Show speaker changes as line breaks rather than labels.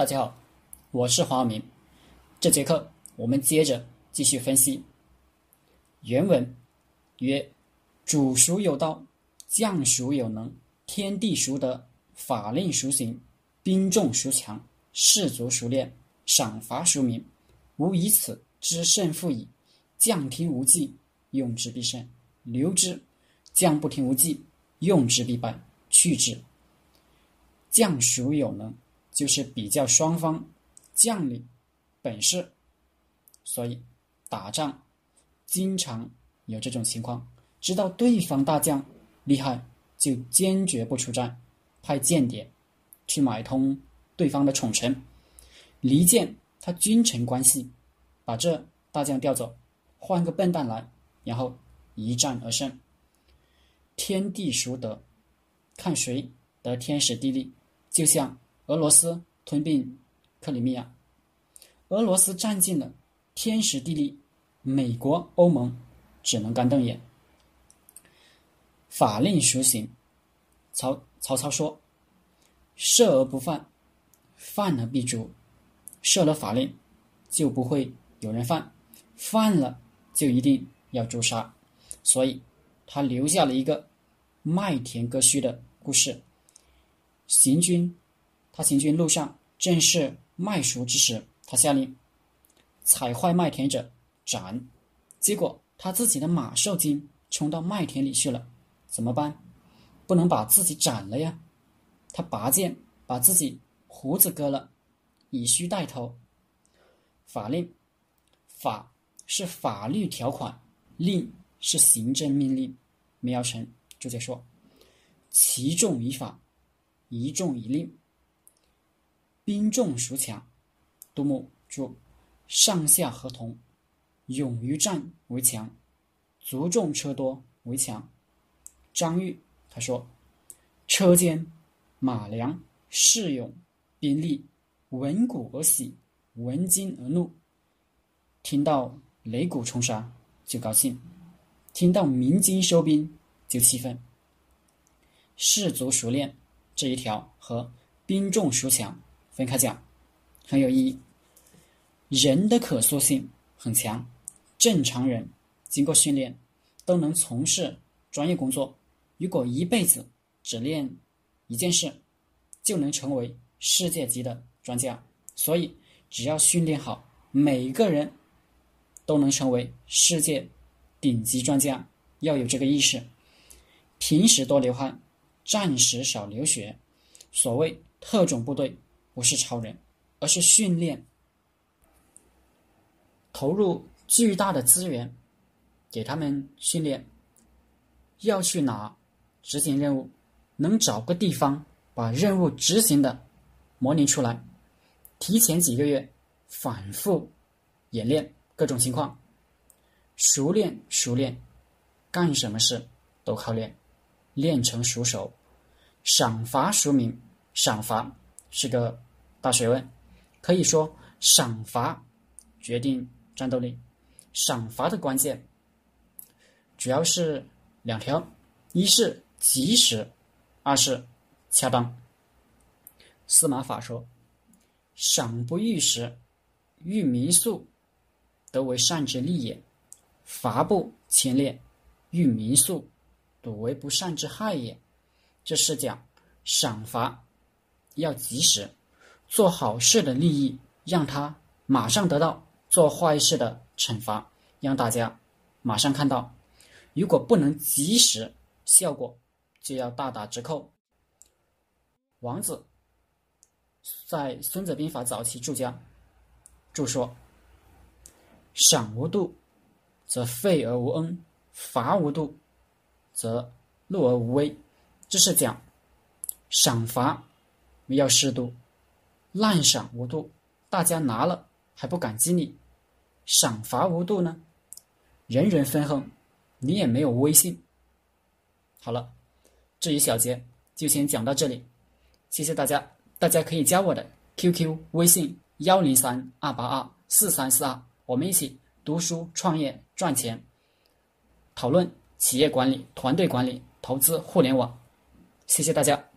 大家好，我是黄明。这节课我们接着继续分析原文曰：“主孰有道，将孰有能？天地孰得？法令孰行？兵众孰强？士卒孰练？赏罚孰明？吾以此知胜负矣。将听无计，用之必胜；留之，将不听无计，用之必败。去之，将孰有能？”就是比较双方将领本事，所以打仗经常有这种情况。知道对方大将厉害，就坚决不出战，派间谍去买通对方的宠臣，离间他君臣关系，把这大将调走，换个笨蛋来，然后一战而胜。天地孰得？看谁得天时地利，就像。俄罗斯吞并克里米亚，俄罗斯占尽了天时地利，美国、欧盟只能干瞪眼。法令孰行？曹曹操说：“设而不犯，犯而必诛。设了法令，就不会有人犯；犯了，就一定要诛杀。”所以，他留下了一个麦田割须的故事。行军。他行军路上，正是麦熟之时。他下令踩坏麦田者斩。结果他自己的马受惊，冲到麦田里去了。怎么办？不能把自己斩了呀！他拔剑把自己胡子割了，以须带头。法令，法是法律条款，令是行政命令。梅尧臣注解说：“其重以法，一重以令。”兵众孰强？杜牧注：上下合同，勇于战为强，卒众车多为强。张玉他说：车坚马良，士勇兵力，闻鼓而喜，闻金而怒。听到擂鼓冲杀就高兴，听到鸣金收兵就气愤。士卒熟练这一条和兵众孰强？分开讲，很有意义。人的可塑性很强，正常人经过训练都能从事专业工作。如果一辈子只练一件事，就能成为世界级的专家。所以，只要训练好，每个人都能成为世界顶级专家。要有这个意识。平时多流汗，战时少流血。所谓特种部队。不是超人，而是训练，投入巨大的资源给他们训练。要去哪执行任务，能找个地方把任务执行的模拟出来，提前几个月反复演练各种情况，熟练熟练，干什么事都靠练，练成熟手。赏罚孰明？赏罚。是个大学问，可以说赏罚决定战斗力。赏罚的关键主要是两条：一是及时，二是恰当。司马法说：“赏不遇时，遇民宿，得为善之利也；罚不牵烈，遇民宿，笃为不善之害也。”这是讲赏罚。要及时做好事的利益，让他马上得到；做坏事的惩罚，让大家马上看到。如果不能及时，效果就要大打折扣。王子在《孙子兵法》早期注家注说：“赏无度，则废而无恩；罚无度，则禄而无威。”这是讲赏罚。要适度，滥赏无度，大家拿了还不感激你；赏罚无度呢，人人分亨，你也没有威信。好了，这一小节就先讲到这里，谢谢大家。大家可以加我的 QQ 微信幺零三二八二四三四二，我们一起读书、创业、赚钱，讨论企业管理、团队管理、投资互联网。谢谢大家。